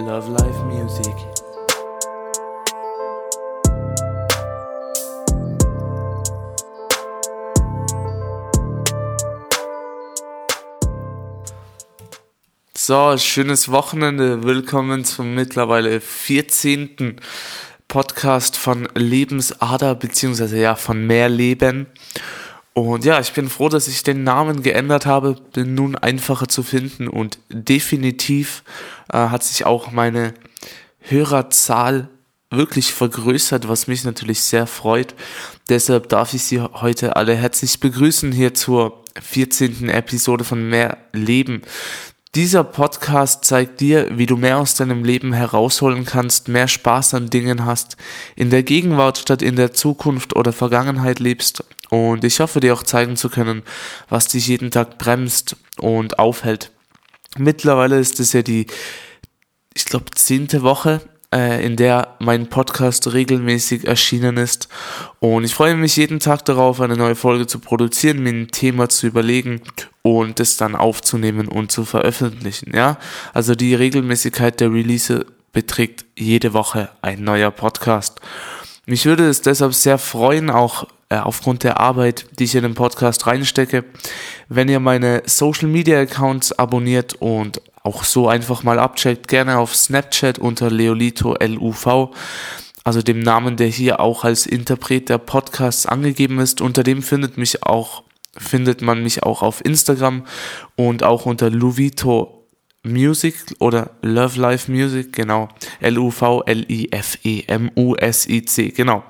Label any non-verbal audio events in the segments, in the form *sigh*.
Love Life Music. So, schönes Wochenende. Willkommen zum mittlerweile 14. Podcast von Lebensader, beziehungsweise ja von Mehr Leben. Und ja, ich bin froh, dass ich den Namen geändert habe, bin nun einfacher zu finden und definitiv äh, hat sich auch meine Hörerzahl wirklich vergrößert, was mich natürlich sehr freut. Deshalb darf ich Sie heute alle herzlich begrüßen hier zur 14. Episode von Mehr Leben. Dieser Podcast zeigt dir, wie du mehr aus deinem Leben herausholen kannst, mehr Spaß an Dingen hast, in der Gegenwart statt in der Zukunft oder Vergangenheit lebst. Und ich hoffe dir auch zeigen zu können, was dich jeden Tag bremst und aufhält. Mittlerweile ist es ja die, ich glaube, zehnte Woche, äh, in der mein Podcast regelmäßig erschienen ist. Und ich freue mich jeden Tag darauf, eine neue Folge zu produzieren, mir ein Thema zu überlegen und es dann aufzunehmen und zu veröffentlichen. Ja, also die Regelmäßigkeit der Release beträgt jede Woche ein neuer Podcast. Mich würde es deshalb sehr freuen, auch äh, aufgrund der Arbeit, die ich in den Podcast reinstecke, wenn ihr meine Social Media Accounts abonniert und auch so einfach mal abcheckt, gerne auf Snapchat unter Leolito LUV, also dem Namen, der hier auch als Interpret der Podcasts angegeben ist. Unter dem findet mich auch, findet man mich auch auf Instagram und auch unter Luvito Music oder Love Life Music, genau. L-U-V-L-I-F-E-M-U-S-I-C, genau.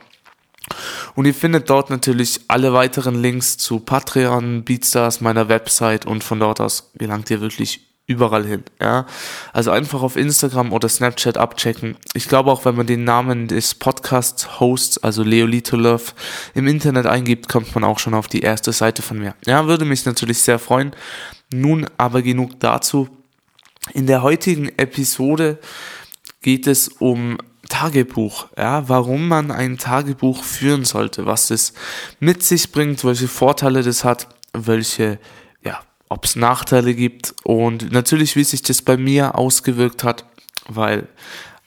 Und ihr findet dort natürlich alle weiteren Links zu Patreon, Beatstars, meiner Website und von dort aus gelangt ihr wirklich überall hin. Ja? Also einfach auf Instagram oder Snapchat abchecken. Ich glaube auch, wenn man den Namen des Podcast-Hosts, also Leolito Love, im Internet eingibt, kommt man auch schon auf die erste Seite von mir. Ja, würde mich natürlich sehr freuen. Nun aber genug dazu. In der heutigen Episode geht es um Tagebuch, ja, warum man ein Tagebuch führen sollte, was es mit sich bringt, welche Vorteile das hat, welche, ja, ob es Nachteile gibt und natürlich, wie sich das bei mir ausgewirkt hat, weil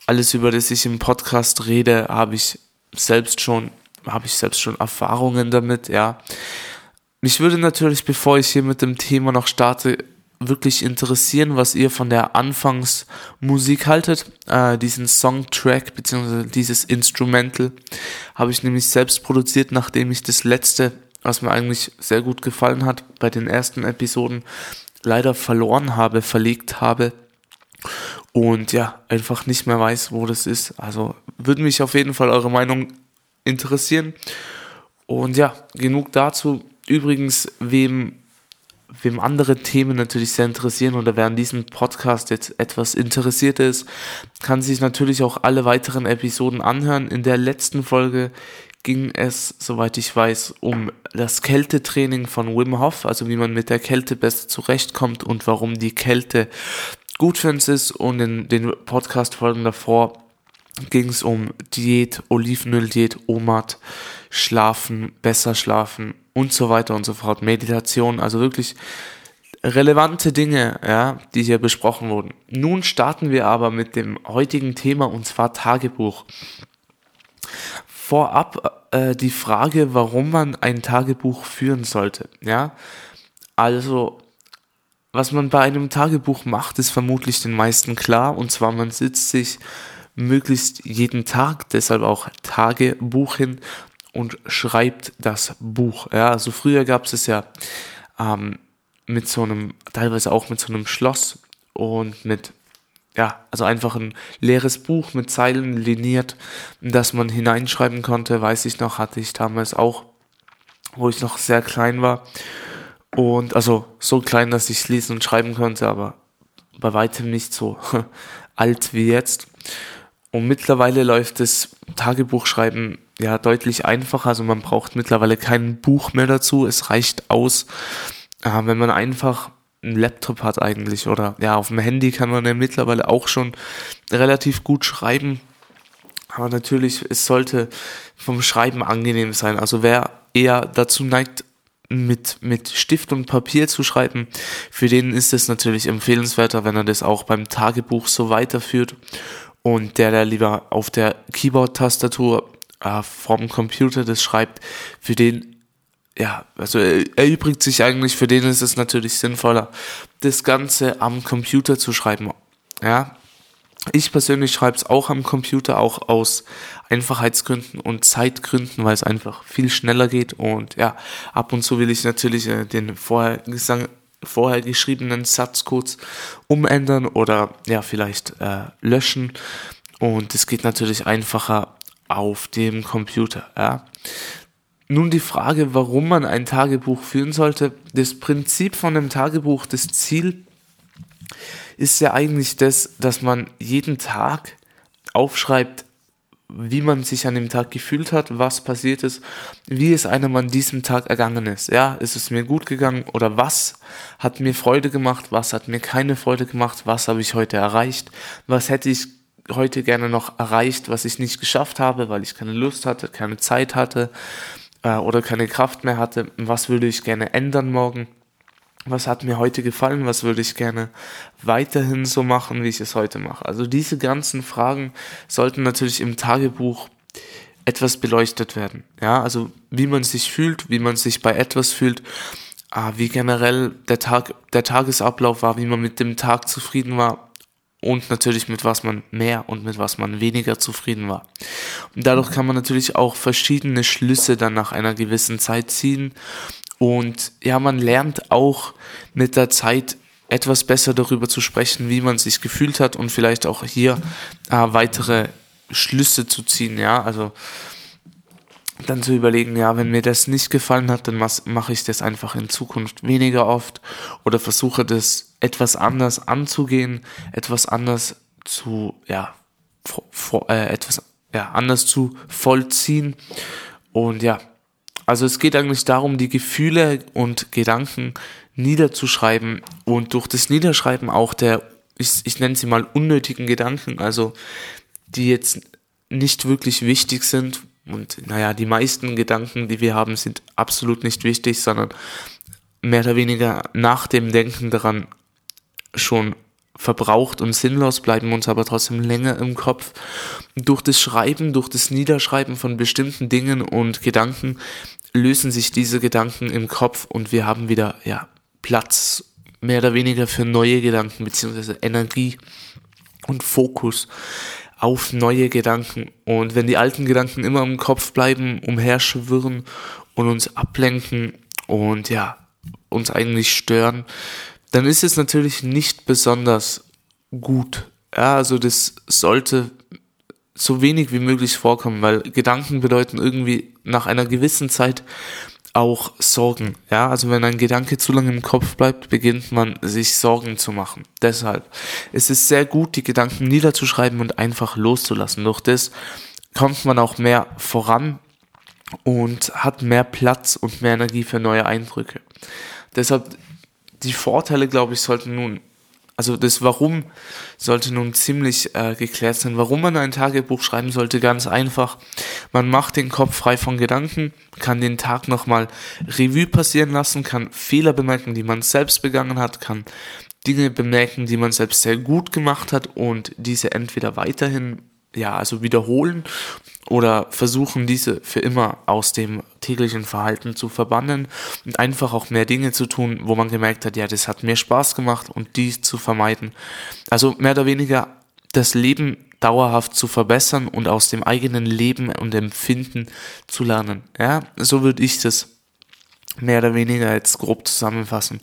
alles, über das ich im Podcast rede, habe ich selbst schon, habe ich selbst schon Erfahrungen damit, ja. Mich würde natürlich, bevor ich hier mit dem Thema noch starte, wirklich interessieren, was ihr von der Anfangsmusik haltet. Äh, diesen Songtrack bzw. dieses Instrumental habe ich nämlich selbst produziert, nachdem ich das letzte, was mir eigentlich sehr gut gefallen hat, bei den ersten Episoden leider verloren habe, verlegt habe und ja, einfach nicht mehr weiß, wo das ist. Also würde mich auf jeden Fall eure Meinung interessieren. Und ja, genug dazu. Übrigens, wem wem andere Themen natürlich sehr interessieren oder wer an diesem Podcast jetzt etwas interessiert ist, kann sich natürlich auch alle weiteren Episoden anhören. In der letzten Folge ging es, soweit ich weiß, um das Kältetraining von Wim Hof, also wie man mit der Kälte besser zurechtkommt und warum die Kälte gut für uns ist. Und in den Podcast-Folgen davor ging es um Diät, Olivenöl-Diät, OMAD, Schlafen, besser schlafen und so weiter und so fort. Meditation, also wirklich relevante Dinge, ja, die hier besprochen wurden. Nun starten wir aber mit dem heutigen Thema und zwar Tagebuch. Vorab äh, die Frage, warum man ein Tagebuch führen sollte, ja. Also, was man bei einem Tagebuch macht, ist vermutlich den meisten klar und zwar man sitzt sich möglichst jeden Tag, deshalb auch Tagebuch hin und schreibt das Buch. Ja, also früher gab es es ja ähm, mit so einem, teilweise auch mit so einem Schloss und mit, ja, also einfach ein leeres Buch mit Zeilen liniert, das man hineinschreiben konnte, weiß ich noch, hatte ich damals auch, wo ich noch sehr klein war. Und also so klein, dass ich es lesen und schreiben konnte, aber bei weitem nicht so *laughs* alt wie jetzt. Und mittlerweile läuft das Tagebuchschreiben ja deutlich einfacher. Also man braucht mittlerweile kein Buch mehr dazu. Es reicht aus, äh, wenn man einfach einen Laptop hat eigentlich oder ja, auf dem Handy kann man ja mittlerweile auch schon relativ gut schreiben. Aber natürlich, es sollte vom Schreiben angenehm sein. Also wer eher dazu neigt, mit, mit Stift und Papier zu schreiben, für den ist es natürlich empfehlenswerter, wenn er das auch beim Tagebuch so weiterführt. Und der, der lieber auf der Keyboard-Tastatur äh, vom Computer das schreibt, für den, ja, also er erübrigt sich eigentlich, für den ist es natürlich sinnvoller, das Ganze am Computer zu schreiben. Ja, ich persönlich schreibe es auch am Computer, auch aus Einfachheitsgründen und Zeitgründen, weil es einfach viel schneller geht. Und ja, ab und zu will ich natürlich äh, den vorher, gesang, vorher geschriebenen Satz kurz umändern oder ja, vielleicht äh, löschen. Und es geht natürlich einfacher auf dem Computer. Ja. Nun die Frage, warum man ein Tagebuch führen sollte. Das Prinzip von einem Tagebuch, das Ziel ist ja eigentlich das, dass man jeden Tag aufschreibt, wie man sich an dem Tag gefühlt hat, was passiert ist, wie es einem an diesem Tag ergangen ist. Ja, ist es mir gut gegangen oder was hat mir Freude gemacht, was hat mir keine Freude gemacht, was habe ich heute erreicht, was hätte ich heute gerne noch erreicht, was ich nicht geschafft habe, weil ich keine Lust hatte, keine Zeit hatte äh, oder keine Kraft mehr hatte, was würde ich gerne ändern morgen was hat mir heute gefallen, was würde ich gerne weiterhin so machen, wie ich es heute mache. Also diese ganzen Fragen sollten natürlich im Tagebuch etwas beleuchtet werden. Ja, also wie man sich fühlt, wie man sich bei etwas fühlt, ah, wie generell der Tag, der Tagesablauf war, wie man mit dem Tag zufrieden war und natürlich mit was man mehr und mit was man weniger zufrieden war. Und dadurch kann man natürlich auch verschiedene Schlüsse dann nach einer gewissen Zeit ziehen und ja, man lernt auch mit der Zeit etwas besser darüber zu sprechen, wie man sich gefühlt hat und vielleicht auch hier äh, weitere Schlüsse zu ziehen, ja, also dann zu überlegen, ja, wenn mir das nicht gefallen hat, dann mache ich das einfach in Zukunft weniger oft oder versuche das etwas anders anzugehen, etwas anders zu, ja, vor, äh, etwas ja, anders zu vollziehen und ja, also es geht eigentlich darum, die Gefühle und Gedanken niederzuschreiben und durch das Niederschreiben auch der, ich, ich nenne sie mal unnötigen Gedanken, also die jetzt nicht wirklich wichtig sind. Und naja, die meisten Gedanken, die wir haben, sind absolut nicht wichtig, sondern mehr oder weniger nach dem Denken daran schon verbraucht und sinnlos, bleiben uns aber trotzdem länger im Kopf. Durch das Schreiben, durch das Niederschreiben von bestimmten Dingen und Gedanken lösen sich diese Gedanken im Kopf und wir haben wieder ja, Platz mehr oder weniger für neue Gedanken beziehungsweise Energie und Fokus auf neue Gedanken. Und wenn die alten Gedanken immer im Kopf bleiben, umherschwirren und uns ablenken und ja, uns eigentlich stören, dann ist es natürlich nicht besonders gut. Ja, also das sollte so wenig wie möglich vorkommen, weil Gedanken bedeuten irgendwie nach einer gewissen Zeit auch Sorgen. Ja, also wenn ein Gedanke zu lange im Kopf bleibt, beginnt man sich Sorgen zu machen. Deshalb es ist sehr gut, die Gedanken niederzuschreiben und einfach loszulassen. Durch das kommt man auch mehr voran und hat mehr Platz und mehr Energie für neue Eindrücke. Deshalb die Vorteile, glaube ich, sollten nun, also das Warum sollte nun ziemlich äh, geklärt sein. Warum man ein Tagebuch schreiben sollte, ganz einfach. Man macht den Kopf frei von Gedanken, kann den Tag nochmal Revue passieren lassen, kann Fehler bemerken, die man selbst begangen hat, kann Dinge bemerken, die man selbst sehr gut gemacht hat und diese entweder weiterhin ja, also wiederholen oder versuchen, diese für immer aus dem täglichen Verhalten zu verbannen und einfach auch mehr Dinge zu tun, wo man gemerkt hat, ja, das hat mir Spaß gemacht und dies zu vermeiden. Also mehr oder weniger das Leben dauerhaft zu verbessern und aus dem eigenen Leben und Empfinden zu lernen. Ja, so würde ich das mehr oder weniger jetzt grob zusammenfassen.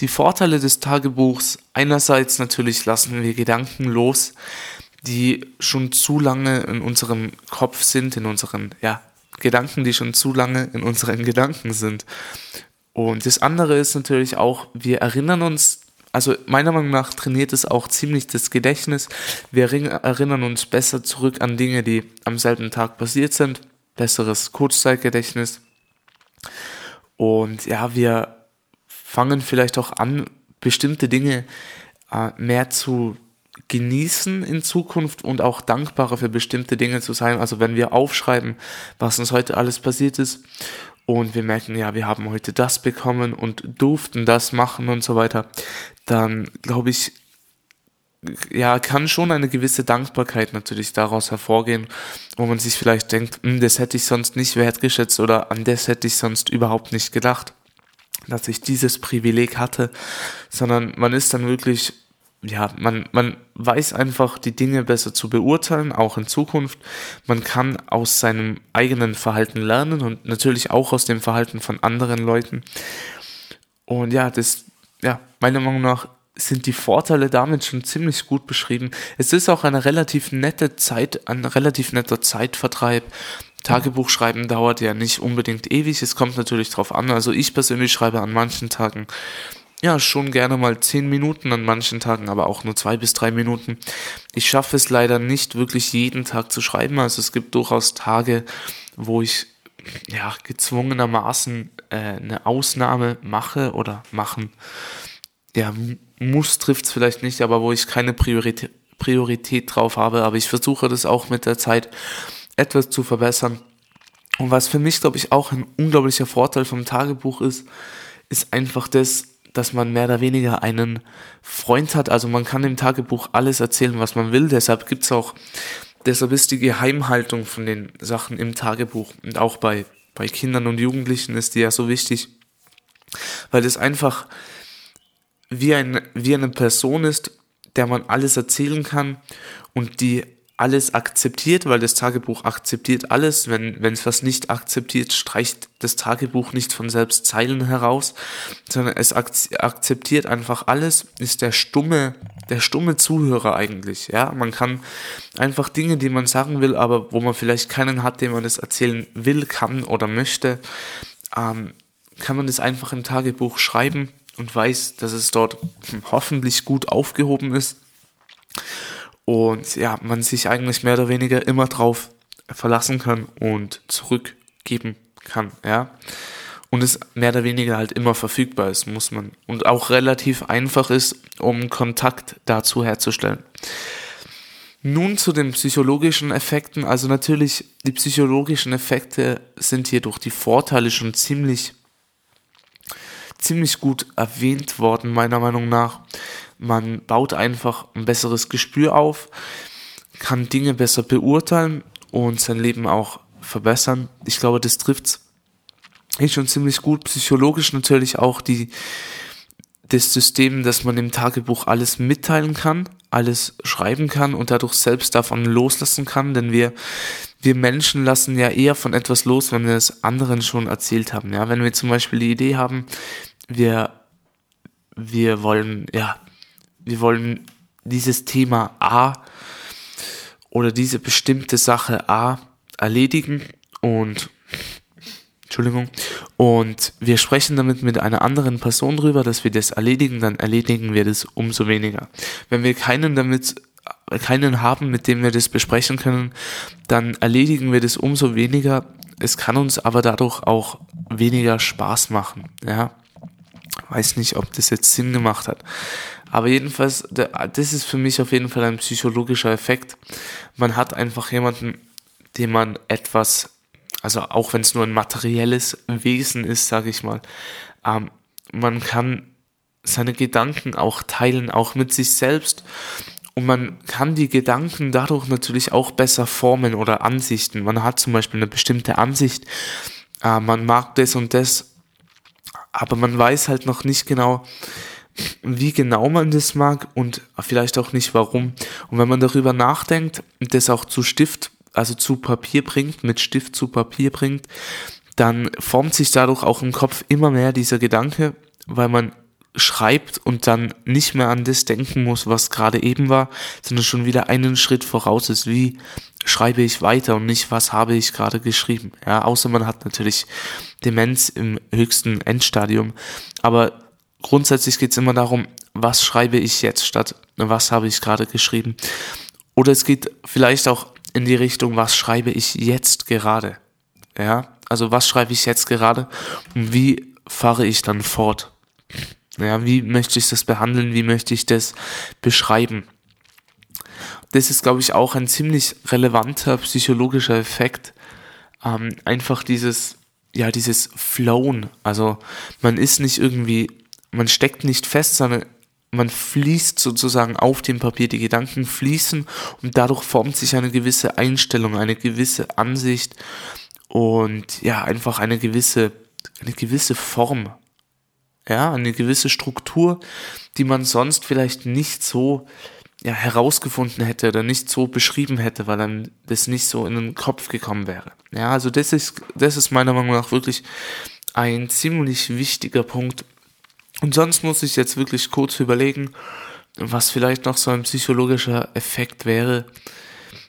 Die Vorteile des Tagebuchs, einerseits natürlich lassen wir Gedanken los, die schon zu lange in unserem Kopf sind, in unseren ja, Gedanken, die schon zu lange in unseren Gedanken sind. Und das andere ist natürlich auch, wir erinnern uns, also meiner Meinung nach trainiert es auch ziemlich das Gedächtnis. Wir erinnern uns besser zurück an Dinge, die am selben Tag passiert sind. Besseres Kurzzeitgedächtnis. Und ja, wir fangen vielleicht auch an, bestimmte Dinge äh, mehr zu genießen in Zukunft und auch dankbarer für bestimmte Dinge zu sein. Also wenn wir aufschreiben, was uns heute alles passiert ist. Und wir merken, ja, wir haben heute das bekommen und durften das machen und so weiter, dann glaube ich, ja, kann schon eine gewisse Dankbarkeit natürlich daraus hervorgehen, wo man sich vielleicht denkt, hm, das hätte ich sonst nicht wertgeschätzt oder an das hätte ich sonst überhaupt nicht gedacht, dass ich dieses Privileg hatte, sondern man ist dann wirklich, ja, man, man weiß einfach die Dinge besser zu beurteilen, auch in Zukunft. Man kann aus seinem eigenen Verhalten lernen und natürlich auch aus dem Verhalten von anderen Leuten. Und ja, das, ja, meiner Meinung nach sind die Vorteile damit schon ziemlich gut beschrieben. Es ist auch eine relativ nette Zeit, ein relativ netter Zeitvertreib. Tagebuchschreiben dauert ja nicht unbedingt ewig. Es kommt natürlich drauf an. Also ich persönlich schreibe an manchen Tagen ja schon gerne mal zehn Minuten, an manchen Tagen aber auch nur zwei bis drei Minuten. Ich schaffe es leider nicht wirklich jeden Tag zu schreiben. Also es gibt durchaus Tage, wo ich ja gezwungenermaßen äh, eine Ausnahme mache oder machen ja, muss trifft es vielleicht nicht, aber wo ich keine Priorität, Priorität drauf habe. Aber ich versuche das auch mit der Zeit etwas zu verbessern. Und was für mich, glaube ich, auch ein unglaublicher Vorteil vom Tagebuch ist, ist einfach das, dass man mehr oder weniger einen Freund hat. Also man kann im Tagebuch alles erzählen, was man will. Deshalb gibt's auch, deshalb ist die Geheimhaltung von den Sachen im Tagebuch und auch bei, bei Kindern und Jugendlichen ist die ja so wichtig, weil das einfach wie, ein, wie eine Person ist, der man alles erzählen kann und die alles akzeptiert, weil das Tagebuch akzeptiert alles. Wenn wenn es was nicht akzeptiert, streicht das Tagebuch nicht von selbst Zeilen heraus, sondern es akzeptiert einfach alles, ist der stumme, der stumme Zuhörer eigentlich. Ja, man kann einfach Dinge, die man sagen will, aber wo man vielleicht keinen hat, dem man das erzählen will, kann oder möchte, ähm, kann man das einfach im Tagebuch schreiben und weiß, dass es dort hoffentlich gut aufgehoben ist. Und ja, man sich eigentlich mehr oder weniger immer drauf verlassen kann und zurückgeben kann, ja. Und es mehr oder weniger halt immer verfügbar ist, muss man. Und auch relativ einfach ist, um Kontakt dazu herzustellen. Nun zu den psychologischen Effekten. Also natürlich, die psychologischen Effekte sind hier durch die Vorteile schon ziemlich ziemlich gut erwähnt worden, meiner Meinung nach. Man baut einfach ein besseres Gespür auf, kann Dinge besser beurteilen und sein Leben auch verbessern. Ich glaube, das trifft es schon ziemlich gut. Psychologisch natürlich auch die, das System, dass man im Tagebuch alles mitteilen kann, alles schreiben kann und dadurch selbst davon loslassen kann, denn wir, wir Menschen lassen ja eher von etwas los, wenn wir es anderen schon erzählt haben. Ja, wenn wir zum Beispiel die Idee haben, wir, wir wollen, ja, wir wollen dieses Thema A oder diese bestimmte Sache A erledigen und Entschuldigung. Und wir sprechen damit mit einer anderen Person drüber, dass wir das erledigen, dann erledigen wir das umso weniger. Wenn wir keinen damit, keinen haben, mit dem wir das besprechen können, dann erledigen wir das umso weniger. Es kann uns aber dadurch auch weniger Spaß machen, ja. Weiß nicht, ob das jetzt Sinn gemacht hat. Aber jedenfalls, das ist für mich auf jeden Fall ein psychologischer Effekt. Man hat einfach jemanden, dem man etwas, also auch wenn es nur ein materielles Wesen ist, sage ich mal, ähm, man kann seine Gedanken auch teilen, auch mit sich selbst. Und man kann die Gedanken dadurch natürlich auch besser formen oder Ansichten. Man hat zum Beispiel eine bestimmte Ansicht, äh, man mag das und das aber man weiß halt noch nicht genau, wie genau man das mag und vielleicht auch nicht warum. Und wenn man darüber nachdenkt und das auch zu Stift, also zu Papier bringt, mit Stift zu Papier bringt, dann formt sich dadurch auch im Kopf immer mehr dieser Gedanke, weil man schreibt und dann nicht mehr an das denken muss, was gerade eben war, sondern schon wieder einen Schritt voraus ist, wie schreibe ich weiter und nicht, was habe ich gerade geschrieben. Ja, außer man hat natürlich Demenz im höchsten Endstadium. Aber grundsätzlich geht es immer darum, was schreibe ich jetzt statt, was habe ich gerade geschrieben. Oder es geht vielleicht auch in die Richtung, was schreibe ich jetzt gerade. Ja, also was schreibe ich jetzt gerade und wie fahre ich dann fort. Ja, wie möchte ich das behandeln, wie möchte ich das beschreiben. Das ist, glaube ich, auch ein ziemlich relevanter psychologischer Effekt. Ähm, einfach dieses, ja, dieses Flown. Also man ist nicht irgendwie, man steckt nicht fest, sondern man fließt sozusagen auf dem Papier, die Gedanken fließen und dadurch formt sich eine gewisse Einstellung, eine gewisse Ansicht und ja, einfach eine gewisse, eine gewisse Form. Ja, eine gewisse Struktur, die man sonst vielleicht nicht so ja, herausgefunden hätte oder nicht so beschrieben hätte, weil dann das nicht so in den Kopf gekommen wäre. Ja, also das ist, das ist meiner Meinung nach wirklich ein ziemlich wichtiger Punkt. Und sonst muss ich jetzt wirklich kurz überlegen, was vielleicht noch so ein psychologischer Effekt wäre.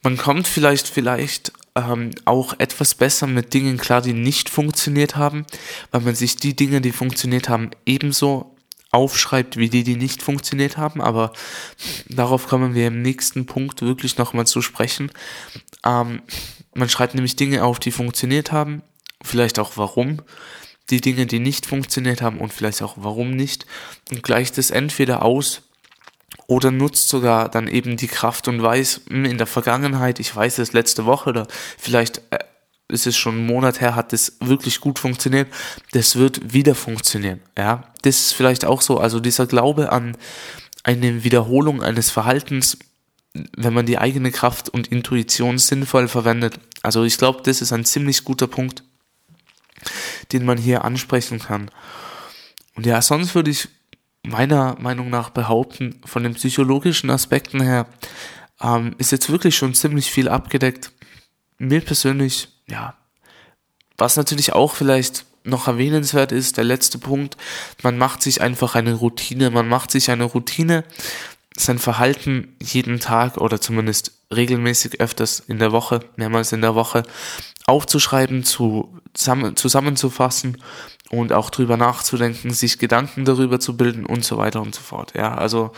Man kommt vielleicht, vielleicht ähm, auch etwas besser mit Dingen klar, die nicht funktioniert haben, weil man sich die Dinge, die funktioniert haben, ebenso aufschreibt, wie die, die nicht funktioniert haben, aber darauf kommen wir im nächsten Punkt wirklich nochmal zu sprechen. Ähm, man schreibt nämlich Dinge auf, die funktioniert haben, vielleicht auch warum, die Dinge, die nicht funktioniert haben und vielleicht auch warum nicht. Und gleicht es entweder aus oder nutzt sogar dann eben die Kraft und weiß, hm, in der Vergangenheit, ich weiß es letzte Woche oder vielleicht äh, ist es schon einen Monat her, hat das wirklich gut funktioniert, das wird wieder funktionieren, ja. Das ist vielleicht auch so, also dieser Glaube an eine Wiederholung eines Verhaltens, wenn man die eigene Kraft und Intuition sinnvoll verwendet. Also ich glaube, das ist ein ziemlich guter Punkt, den man hier ansprechen kann. Und ja, sonst würde ich meiner Meinung nach behaupten, von den psychologischen Aspekten her, ähm, ist jetzt wirklich schon ziemlich viel abgedeckt. Mir persönlich ja, was natürlich auch vielleicht noch erwähnenswert ist, der letzte Punkt, man macht sich einfach eine Routine, man macht sich eine Routine, sein Verhalten jeden Tag oder zumindest regelmäßig öfters in der Woche, mehrmals in der Woche aufzuschreiben, zu, zusammen, zusammenzufassen und auch drüber nachzudenken, sich Gedanken darüber zu bilden und so weiter und so fort. Ja, also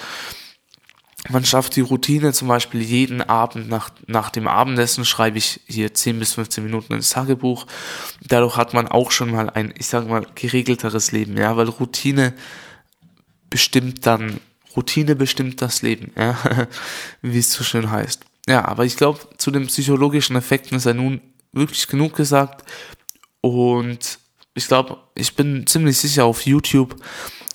man schafft die Routine zum Beispiel jeden Abend nach, nach dem Abendessen schreibe ich hier 10 bis 15 Minuten ins Tagebuch. Dadurch hat man auch schon mal ein, ich sage mal, geregelteres Leben, ja, weil Routine bestimmt dann, Routine bestimmt das Leben, ja, *laughs* wie es so schön heißt. Ja, aber ich glaube, zu den psychologischen Effekten ist ja nun wirklich genug gesagt und ich glaube, ich bin ziemlich sicher auf YouTube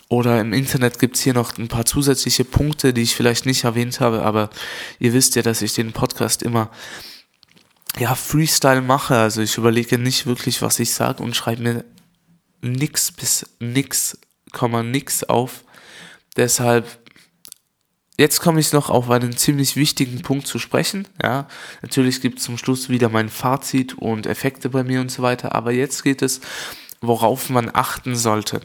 oder im Internet gibt's hier noch ein paar zusätzliche Punkte, die ich vielleicht nicht erwähnt habe, aber ihr wisst ja, dass ich den Podcast immer ja, Freestyle mache. Also ich überlege nicht wirklich, was ich sage und schreibe mir nix bis nix, Komma nix auf. Deshalb, jetzt komme ich noch auf einen ziemlich wichtigen Punkt zu sprechen. Ja, natürlich gibt es zum Schluss wieder mein Fazit und Effekte bei mir und so weiter, aber jetzt geht es, worauf man achten sollte.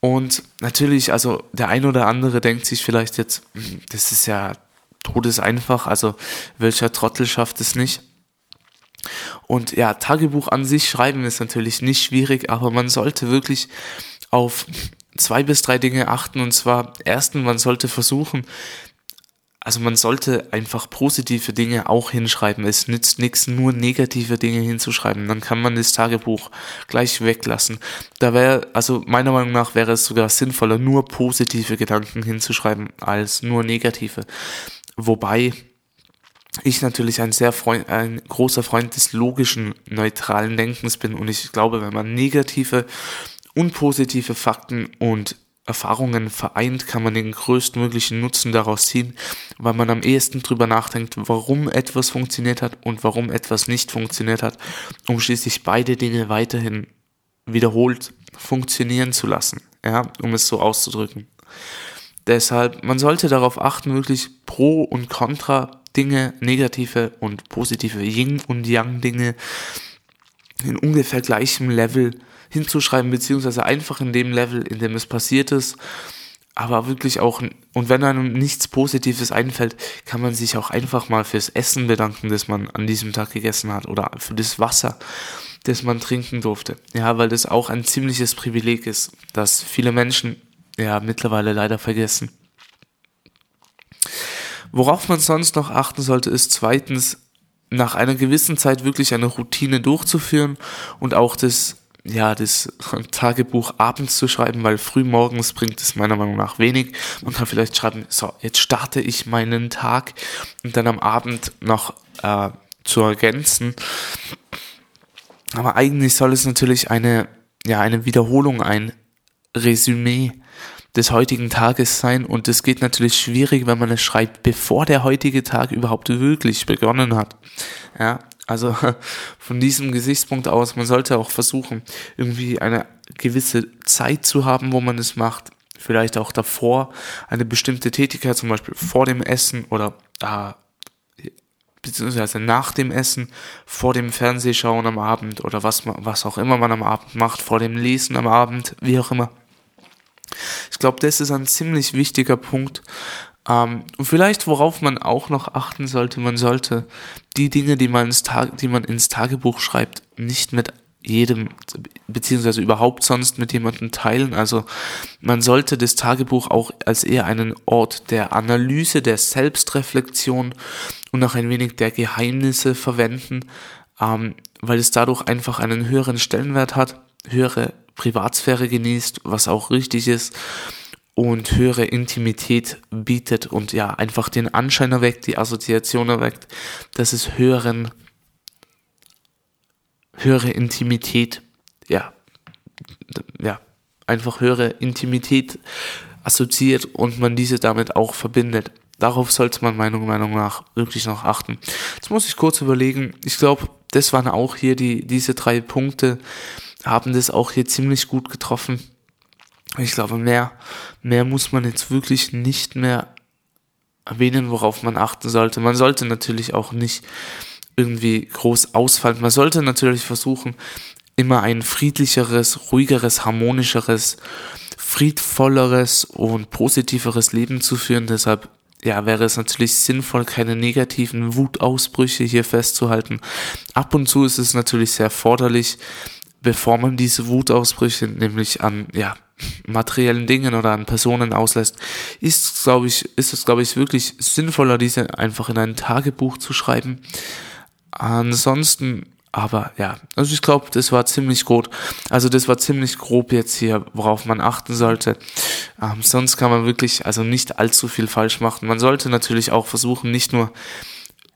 Und natürlich, also der ein oder andere denkt sich vielleicht jetzt, hm, das ist ja todeseinfach, also welcher Trottel schafft es nicht? Und ja, Tagebuch an sich schreiben ist natürlich nicht schwierig, aber man sollte wirklich auf zwei bis drei Dinge achten. Und zwar, erstens, man sollte versuchen, also man sollte einfach positive Dinge auch hinschreiben. Es nützt nichts, nur negative Dinge hinzuschreiben. Dann kann man das Tagebuch gleich weglassen. Da wäre, also meiner Meinung nach wäre es sogar sinnvoller, nur positive Gedanken hinzuschreiben, als nur negative. Wobei ich natürlich ein sehr Freund, ein großer Freund des logischen, neutralen Denkens bin und ich glaube, wenn man negative und positive Fakten und Erfahrungen vereint, kann man den größtmöglichen Nutzen daraus ziehen, weil man am ehesten drüber nachdenkt, warum etwas funktioniert hat und warum etwas nicht funktioniert hat, um schließlich beide Dinge weiterhin wiederholt funktionieren zu lassen, ja, um es so auszudrücken. Deshalb, man sollte darauf achten, wirklich Pro und Contra Dinge, negative und positive Yin und Yang Dinge in ungefähr gleichem Level hinzuschreiben, beziehungsweise einfach in dem Level, in dem es passiert ist. Aber wirklich auch, und wenn einem nichts Positives einfällt, kann man sich auch einfach mal fürs Essen bedanken, das man an diesem Tag gegessen hat oder für das Wasser, das man trinken durfte. Ja, weil das auch ein ziemliches Privileg ist, das viele Menschen ja mittlerweile leider vergessen. Worauf man sonst noch achten sollte, ist zweitens, nach einer gewissen Zeit wirklich eine Routine durchzuführen und auch das ja, das Tagebuch abends zu schreiben, weil früh morgens bringt es meiner Meinung nach wenig. Man kann vielleicht schreiben, so, jetzt starte ich meinen Tag und dann am Abend noch äh, zu ergänzen. Aber eigentlich soll es natürlich eine, ja, eine Wiederholung, ein Resümee des heutigen Tages sein und es geht natürlich schwierig, wenn man es schreibt, bevor der heutige Tag überhaupt wirklich begonnen hat. Ja, also *laughs* von diesem Gesichtspunkt aus, man sollte auch versuchen, irgendwie eine gewisse Zeit zu haben, wo man es macht. Vielleicht auch davor eine bestimmte Tätigkeit, zum Beispiel vor dem Essen oder äh, beziehungsweise nach dem Essen, vor dem Fernsehschauen am Abend oder was, was auch immer man am Abend macht, vor dem Lesen am Abend, wie auch immer. Ich glaube, das ist ein ziemlich wichtiger Punkt. Ähm, und vielleicht, worauf man auch noch achten sollte, man sollte die Dinge, die man ins, Tag, die man ins Tagebuch schreibt, nicht mit jedem, beziehungsweise überhaupt sonst mit jemandem teilen. Also man sollte das Tagebuch auch als eher einen Ort der Analyse, der Selbstreflexion und auch ein wenig der Geheimnisse verwenden, ähm, weil es dadurch einfach einen höheren Stellenwert hat, höhere Privatsphäre genießt, was auch richtig ist und höhere Intimität bietet und ja, einfach den Anschein erweckt, die Assoziation erweckt, dass es höheren, höhere Intimität, ja, ja, einfach höhere Intimität assoziiert und man diese damit auch verbindet. Darauf sollte man meiner Meinung nach wirklich noch achten. Jetzt muss ich kurz überlegen. Ich glaube, das waren auch hier die, diese drei Punkte, haben das auch hier ziemlich gut getroffen. Ich glaube, mehr, mehr muss man jetzt wirklich nicht mehr erwähnen, worauf man achten sollte. Man sollte natürlich auch nicht irgendwie groß ausfallen. Man sollte natürlich versuchen, immer ein friedlicheres, ruhigeres, harmonischeres, friedvolleres und positiveres Leben zu führen. Deshalb ja, wäre es natürlich sinnvoll, keine negativen Wutausbrüche hier festzuhalten. Ab und zu ist es natürlich sehr forderlich, bevor man diese Wutausbrüche nämlich an, ja, materiellen Dingen oder an Personen auslässt, ist, glaube ich, ist es, glaube ich, wirklich sinnvoller, diese einfach in ein Tagebuch zu schreiben. Ansonsten, aber ja, also ich glaube, das war ziemlich gut. Also das war ziemlich grob jetzt hier, worauf man achten sollte. Ähm, sonst kann man wirklich, also nicht allzu viel falsch machen. Man sollte natürlich auch versuchen, nicht nur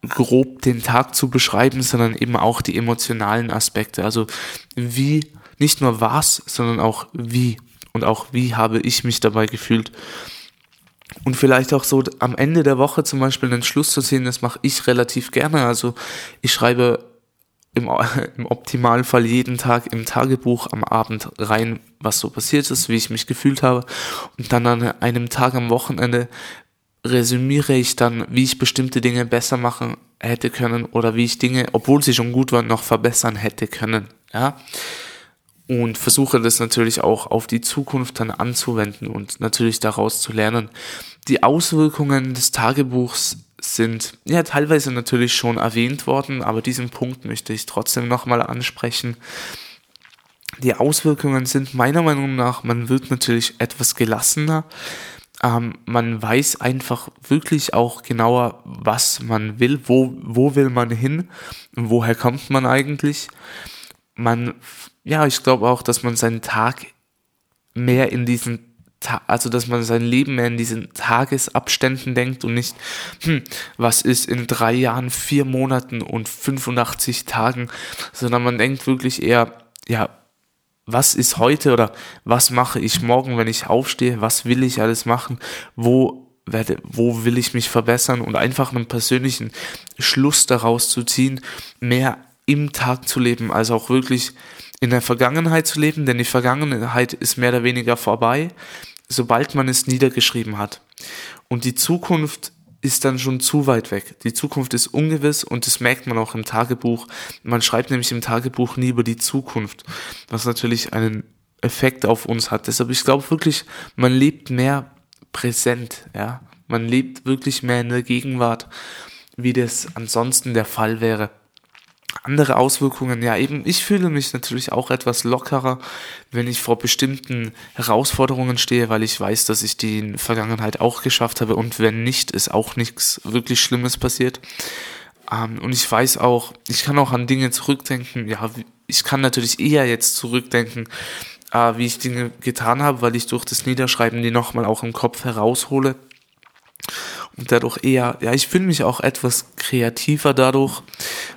grob den Tag zu beschreiben, sondern eben auch die emotionalen Aspekte. Also wie, nicht nur was, sondern auch wie. Und auch wie habe ich mich dabei gefühlt. Und vielleicht auch so am Ende der Woche zum Beispiel einen Schluss zu sehen, das mache ich relativ gerne. Also ich schreibe im, *laughs* im Optimalfall jeden Tag im Tagebuch am Abend rein, was so passiert ist, wie ich mich gefühlt habe. Und dann an einem Tag am Wochenende resümiere ich dann, wie ich bestimmte Dinge besser machen hätte können oder wie ich Dinge, obwohl sie schon gut waren, noch verbessern hätte können. Ja. Und versuche das natürlich auch auf die Zukunft dann anzuwenden und natürlich daraus zu lernen. Die Auswirkungen des Tagebuchs sind ja teilweise natürlich schon erwähnt worden, aber diesen Punkt möchte ich trotzdem nochmal ansprechen. Die Auswirkungen sind meiner Meinung nach, man wird natürlich etwas gelassener, ähm, man weiß einfach wirklich auch genauer, was man will, wo, wo will man hin woher kommt man eigentlich. Man, ja, ich glaube auch, dass man seinen Tag mehr in diesen also dass man sein Leben mehr in diesen Tagesabständen denkt und nicht, hm, was ist in drei Jahren, vier Monaten und 85 Tagen, sondern man denkt wirklich eher, ja, was ist heute oder was mache ich morgen, wenn ich aufstehe, was will ich alles machen, wo werde, wo will ich mich verbessern und einfach einen persönlichen Schluss daraus zu ziehen, mehr im Tag zu leben, also auch wirklich in der Vergangenheit zu leben, denn die Vergangenheit ist mehr oder weniger vorbei, sobald man es niedergeschrieben hat. Und die Zukunft ist dann schon zu weit weg. Die Zukunft ist ungewiss und das merkt man auch im Tagebuch. Man schreibt nämlich im Tagebuch nie über die Zukunft, was natürlich einen Effekt auf uns hat. Deshalb, ich glaube wirklich, man lebt mehr präsent, ja. Man lebt wirklich mehr in der Gegenwart, wie das ansonsten der Fall wäre andere Auswirkungen, ja eben, ich fühle mich natürlich auch etwas lockerer, wenn ich vor bestimmten Herausforderungen stehe, weil ich weiß, dass ich die in Vergangenheit auch geschafft habe und wenn nicht, ist auch nichts wirklich Schlimmes passiert. Ähm, und ich weiß auch, ich kann auch an Dinge zurückdenken, ja, ich kann natürlich eher jetzt zurückdenken, äh, wie ich Dinge getan habe, weil ich durch das Niederschreiben die nochmal auch im Kopf heraushole. Und dadurch eher, ja, ich fühle mich auch etwas kreativer dadurch,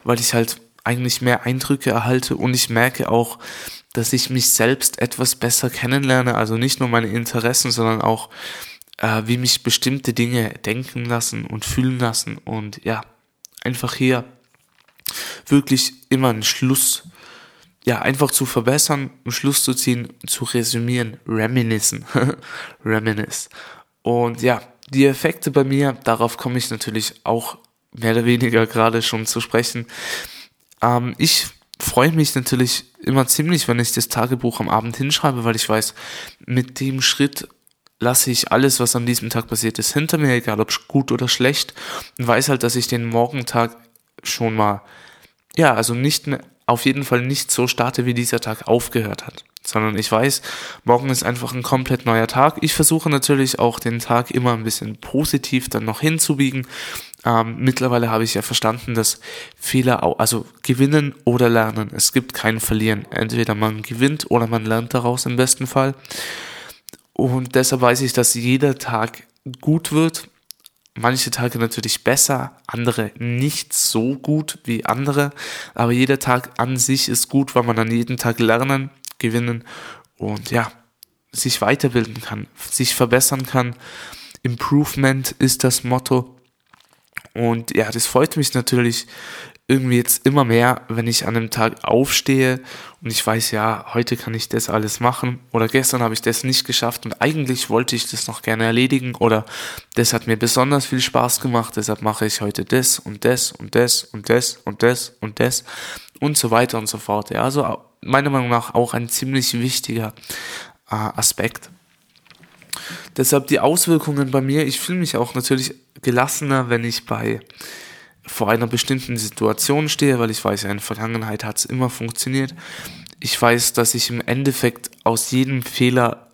weil ich halt eigentlich mehr Eindrücke erhalte und ich merke auch, dass ich mich selbst etwas besser kennenlerne, also nicht nur meine Interessen, sondern auch, äh, wie mich bestimmte Dinge denken lassen und fühlen lassen und ja, einfach hier wirklich immer einen Schluss, ja, einfach zu verbessern, einen Schluss zu ziehen, zu resümieren, reminiscen, *laughs* reminisce. Und ja, die Effekte bei mir, darauf komme ich natürlich auch mehr oder weniger gerade schon zu sprechen. Ähm, ich freue mich natürlich immer ziemlich, wenn ich das Tagebuch am Abend hinschreibe, weil ich weiß, mit dem Schritt lasse ich alles, was an diesem Tag passiert ist, hinter mir, egal ob gut oder schlecht, und weiß halt, dass ich den Morgentag schon mal, ja, also nicht mehr, auf jeden Fall nicht so starte, wie dieser Tag aufgehört hat sondern ich weiß, morgen ist einfach ein komplett neuer Tag. Ich versuche natürlich auch den Tag immer ein bisschen positiv dann noch hinzubiegen. Ähm, mittlerweile habe ich ja verstanden, dass Fehler auch, also gewinnen oder lernen. Es gibt kein Verlieren. Entweder man gewinnt oder man lernt daraus im besten Fall. Und deshalb weiß ich, dass jeder Tag gut wird. Manche Tage natürlich besser, andere nicht so gut wie andere. Aber jeder Tag an sich ist gut, weil man an jedem Tag lernen gewinnen und ja, sich weiterbilden kann, sich verbessern kann. Improvement ist das Motto. Und ja, das freut mich natürlich irgendwie jetzt immer mehr, wenn ich an einem Tag aufstehe und ich weiß, ja, heute kann ich das alles machen oder gestern habe ich das nicht geschafft und eigentlich wollte ich das noch gerne erledigen oder das hat mir besonders viel Spaß gemacht, deshalb mache ich heute das und das und das und das und das und das und so weiter und so fort. Ja, also meiner Meinung nach auch ein ziemlich wichtiger äh, Aspekt. Deshalb die Auswirkungen bei mir, ich fühle mich auch natürlich gelassener, wenn ich bei vor einer bestimmten Situation stehe, weil ich weiß, ja, in der Vergangenheit hat es immer funktioniert. Ich weiß, dass ich im Endeffekt aus jedem Fehler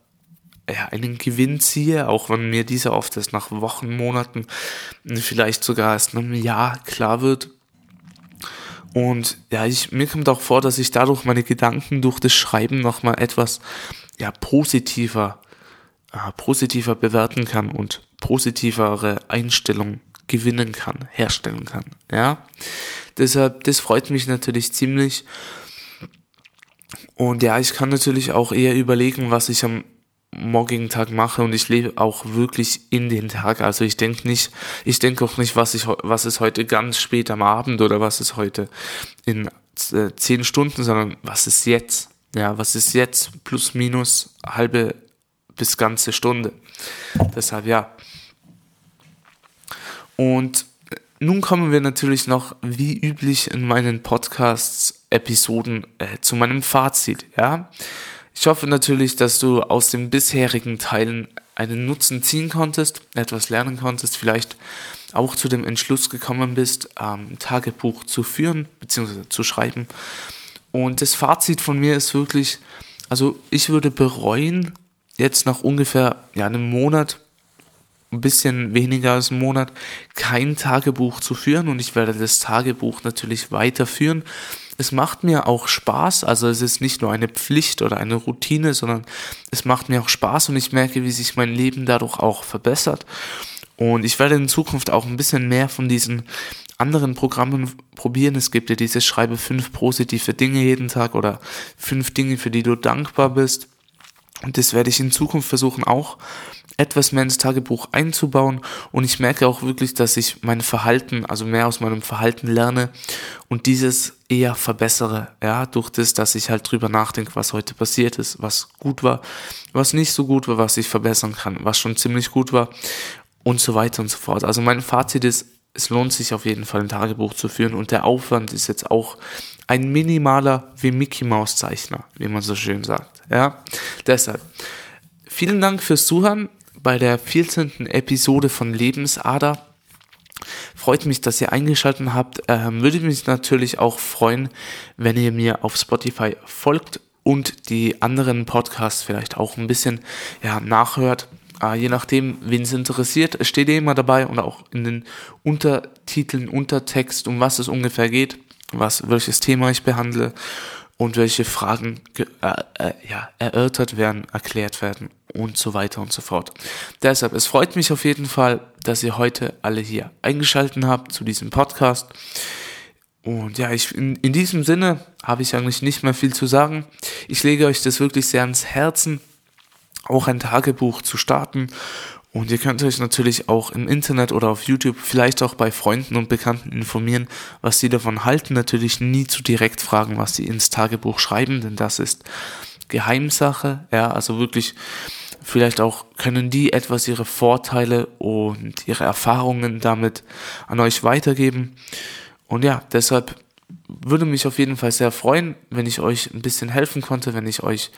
ja, einen Gewinn ziehe, auch wenn mir dieser oft erst nach Wochen, Monaten, vielleicht sogar erst einem Jahr klar wird. Und ja, ich, mir kommt auch vor, dass ich dadurch meine Gedanken durch das Schreiben nochmal etwas ja, positiver, äh, positiver bewerten kann und positivere Einstellungen gewinnen kann, herstellen kann. Ja, deshalb, das freut mich natürlich ziemlich. Und ja, ich kann natürlich auch eher überlegen, was ich am morgigen Tag mache und ich lebe auch wirklich in den Tag. Also ich denke nicht, ich denke auch nicht, was ich, was ist heute ganz spät am Abend oder was ist heute in äh, zehn Stunden, sondern was ist jetzt? Ja, was ist jetzt plus minus halbe bis ganze Stunde? Deshalb ja. Und nun kommen wir natürlich noch, wie üblich in meinen Podcasts, Episoden, äh, zu meinem Fazit, ja. Ich hoffe natürlich, dass du aus den bisherigen Teilen einen Nutzen ziehen konntest, etwas lernen konntest, vielleicht auch zu dem Entschluss gekommen bist, ähm, Tagebuch zu führen bzw. zu schreiben. Und das Fazit von mir ist wirklich, also ich würde bereuen, jetzt nach ungefähr ja, einem Monat, ein bisschen weniger als einem Monat, kein Tagebuch zu führen und ich werde das Tagebuch natürlich weiterführen es macht mir auch Spaß, also es ist nicht nur eine Pflicht oder eine Routine, sondern es macht mir auch Spaß und ich merke, wie sich mein Leben dadurch auch verbessert. Und ich werde in Zukunft auch ein bisschen mehr von diesen anderen Programmen probieren. Es gibt ja dieses Schreibe fünf positive Dinge jeden Tag oder fünf Dinge, für die du dankbar bist. Und das werde ich in Zukunft versuchen auch etwas mehr ins Tagebuch einzubauen und ich merke auch wirklich, dass ich mein Verhalten, also mehr aus meinem Verhalten lerne und dieses eher verbessere, ja, durch das, dass ich halt drüber nachdenke, was heute passiert ist, was gut war, was nicht so gut war, was ich verbessern kann, was schon ziemlich gut war und so weiter und so fort. Also mein Fazit ist, es lohnt sich auf jeden Fall ein Tagebuch zu führen und der Aufwand ist jetzt auch ein minimaler wie Mickey Maus Zeichner, wie man so schön sagt, ja. Deshalb Vielen Dank fürs Zuhören bei der 14. Episode von Lebensader. Freut mich, dass ihr eingeschaltet habt. Ähm, würde mich natürlich auch freuen, wenn ihr mir auf Spotify folgt und die anderen Podcasts vielleicht auch ein bisschen ja, nachhört. Äh, je nachdem, wen es interessiert, steht ihr immer dabei und auch in den Untertiteln, Untertext, um was es ungefähr geht, was, welches Thema ich behandle und welche Fragen äh, äh, ja, erörtert werden, erklärt werden und so weiter und so fort. Deshalb, es freut mich auf jeden Fall, dass ihr heute alle hier eingeschaltet habt zu diesem Podcast. Und ja, ich, in, in diesem Sinne habe ich eigentlich nicht mehr viel zu sagen. Ich lege euch das wirklich sehr ans Herzen, auch ein Tagebuch zu starten. Und ihr könnt euch natürlich auch im Internet oder auf YouTube, vielleicht auch bei Freunden und Bekannten informieren, was sie davon halten. Natürlich nie zu direkt fragen, was sie ins Tagebuch schreiben, denn das ist Geheimsache. Ja, also wirklich, vielleicht auch können die etwas ihre Vorteile und ihre Erfahrungen damit an euch weitergeben. Und ja, deshalb würde mich auf jeden Fall sehr freuen, wenn ich euch ein bisschen helfen konnte, wenn ich euch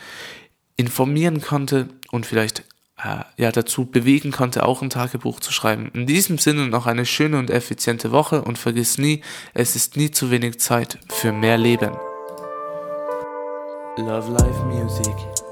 informieren konnte und vielleicht äh, ja dazu bewegen konnte, auch ein Tagebuch zu schreiben. In diesem Sinne noch eine schöne und effiziente Woche und vergiss nie, es ist nie zu wenig Zeit für mehr Leben. Love Life Music